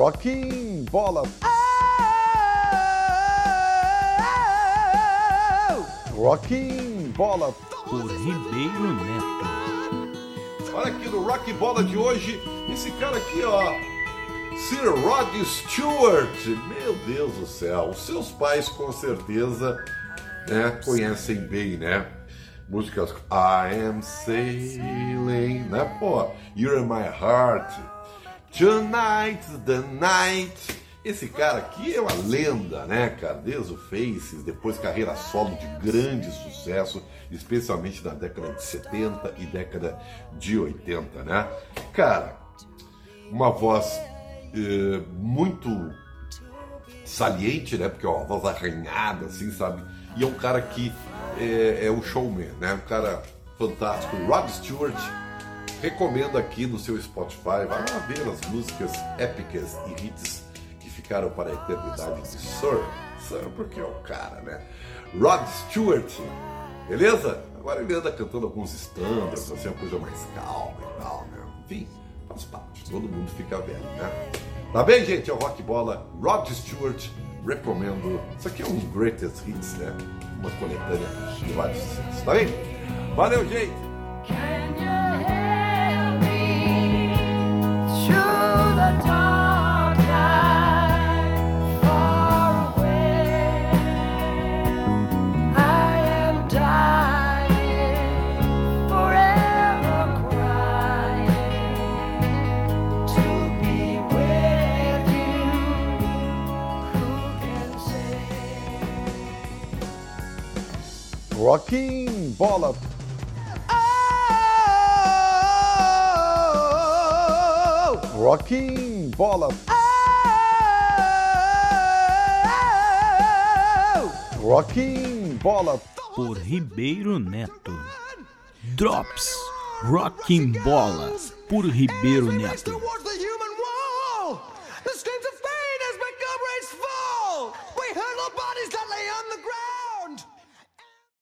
Rocking Bola. Rocking Bola. Por Ribeiro Neto. Olha aqui no Rock Bola de hoje, esse cara aqui, ó. Sir Rod Stewart. Meu Deus do céu. Os seus pais com certeza né, conhecem bem, né? Músicas I am sailing, né? Pô, You're in my heart. Tonight's the night. Esse cara aqui é uma lenda, né, cara? Desde o Faces, depois carreira solo de grande sucesso, especialmente na década de 70 e década de 80, né? Cara, uma voz eh, muito saliente, né? Porque é uma voz arranhada, assim, sabe? E é um cara que é, é um showman, né? Um cara fantástico. Rod Stewart, recomendo aqui no seu Spotify, vai lá ver as músicas épicas e hits que ficaram para a eternidade de Sir. Sir, porque é o cara, né? Rod Stewart, beleza? Agora ele anda cantando alguns standards, assim, uma coisa mais calma e tal, né? Enfim, faz parte, todo mundo fica velho, né? Tá bem, gente? É o Rock Bola, Rod Stewart, recomendo. Isso aqui é um greatest hits, né? Uma coletânea de vários sucessos, tá bem? Valeu, gente! Rocking Bola. Rocking Bola. Rocking Bola. Por Ribeiro Neto. Drops. Rocking Bola. Por Ribeiro Neto.